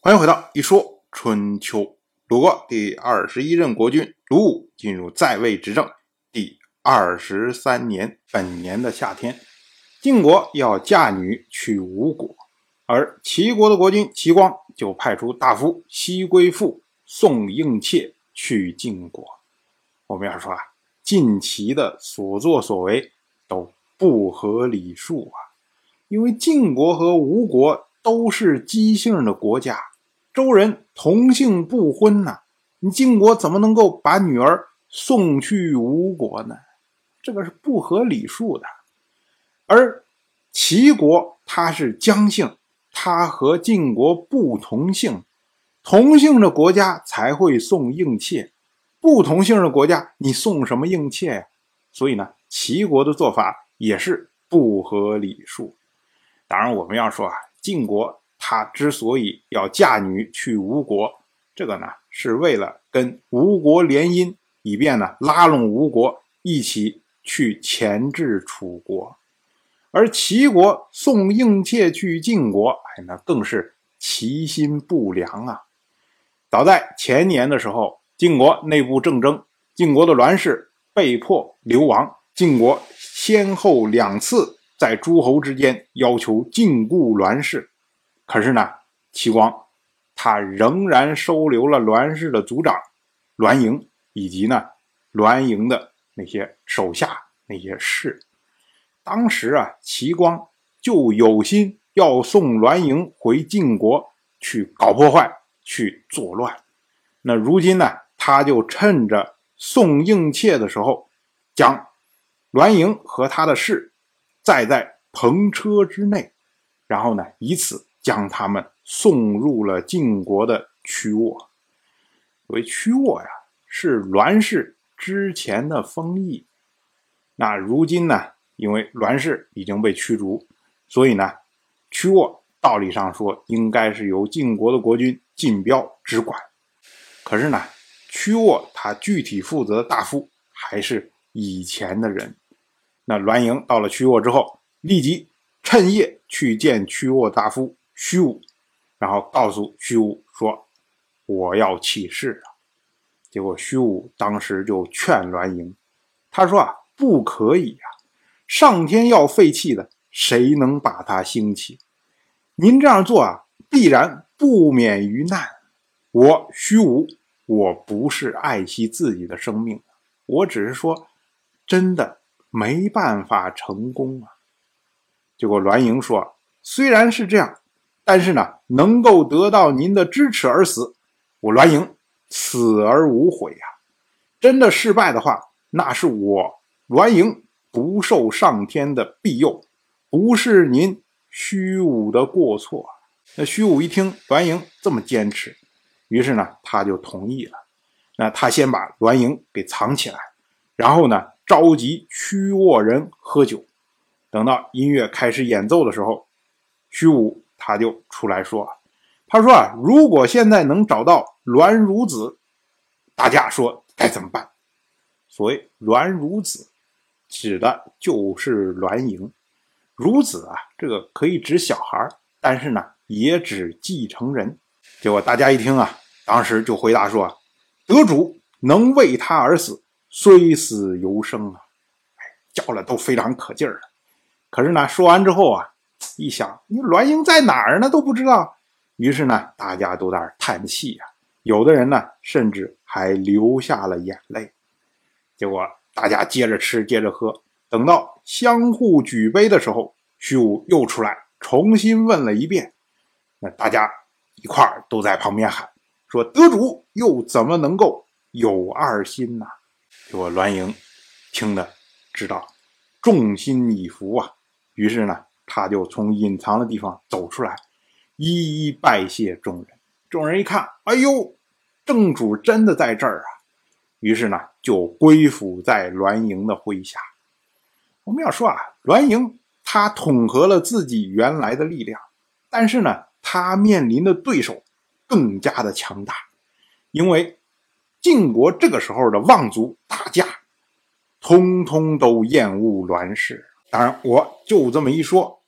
欢迎回到一说春秋。鲁国第二十一任国君鲁武进入在位执政第二十三年，本年的夏天，晋国要嫁女去吴国，而齐国的国君齐光就派出大夫西归父送应妾去晋国。我们要说啊，晋齐的所作所为都不合礼数啊，因为晋国和吴国都是姬姓的国家。周人同姓不婚呐，你晋国怎么能够把女儿送去吴国呢？这个是不合礼数的。而齐国他是姜姓，他和晋国不同姓，同姓的国家才会送应妾，不同姓的国家你送什么应妾呀？所以呢，齐国的做法也是不合礼数。当然，我们要说啊，晋国。他之所以要嫁女去吴国，这个呢是为了跟吴国联姻，以便呢拉拢吴国一起去钳制楚国。而齐国送应妾去晋国，哎，那更是其心不良啊！早在前年的时候，晋国内部政争，晋国的栾氏被迫流亡，晋国先后两次在诸侯之间要求禁锢栾氏。可是呢，齐光他仍然收留了栾氏的族长栾盈，以及呢栾盈的那些手下那些士。当时啊，齐光就有心要送栾盈回晋国去搞破坏、去作乱。那如今呢，他就趁着送应妾的时候，将栾盈和他的士载在篷车之内，然后呢，以此。将他们送入了晋国的曲沃。所谓曲沃呀，是栾氏之前的封邑。那如今呢，因为栾氏已经被驱逐，所以呢，曲沃道理上说应该是由晋国的国君晋彪直管。可是呢，曲沃他具体负责的大夫还是以前的人。那栾盈到了曲沃之后，立即趁夜去见曲沃大夫。虚无，然后告诉虚无说：“我要起事了。”结果虚无当时就劝栾盈，他说：“啊，不可以啊！上天要废弃的，谁能把它兴起？您这样做啊，必然不免于难。我虚无，我不是爱惜自己的生命，我只是说，真的没办法成功啊。”结果栾盈说：“虽然是这样。”但是呢，能够得到您的支持而死，我栾盈死而无悔呀。真的失败的话，那是我栾盈不受上天的庇佑，不是您虚武的过错。那虚武一听栾盈这么坚持，于是呢，他就同意了。那他先把栾盈给藏起来，然后呢，召集屈沃人喝酒。等到音乐开始演奏的时候，虚武。他就出来说：“他说啊，如果现在能找到栾孺子，大家说该怎么办？所谓栾孺子，指的就是栾盈。孺子啊，这个可以指小孩，但是呢，也指继承人。结果大家一听啊，当时就回答说：啊得主能为他而死，虽死犹生啊！叫了都非常可劲儿了。可是呢，说完之后啊。”一想，你栾英在哪儿呢？都不知道。于是呢，大家都在那叹气呀。有的人呢，甚至还流下了眼泪。结果大家接着吃，接着喝。等到相互举杯的时候，虚武又出来重新问了一遍。那大家一块儿都在旁边喊说：“得主又怎么能够有二心呢？”结果栾盈听得知道众心已服啊。于是呢。他就从隐藏的地方走出来，一一拜谢众人。众人一看，哎呦，正主真的在这儿啊！于是呢，就归附在栾盈的麾下。我们要说啊，栾盈他统合了自己原来的力量，但是呢，他面临的对手更加的强大，因为晋国这个时候的望族大家，通通都厌恶栾氏。当然，我就这么一说。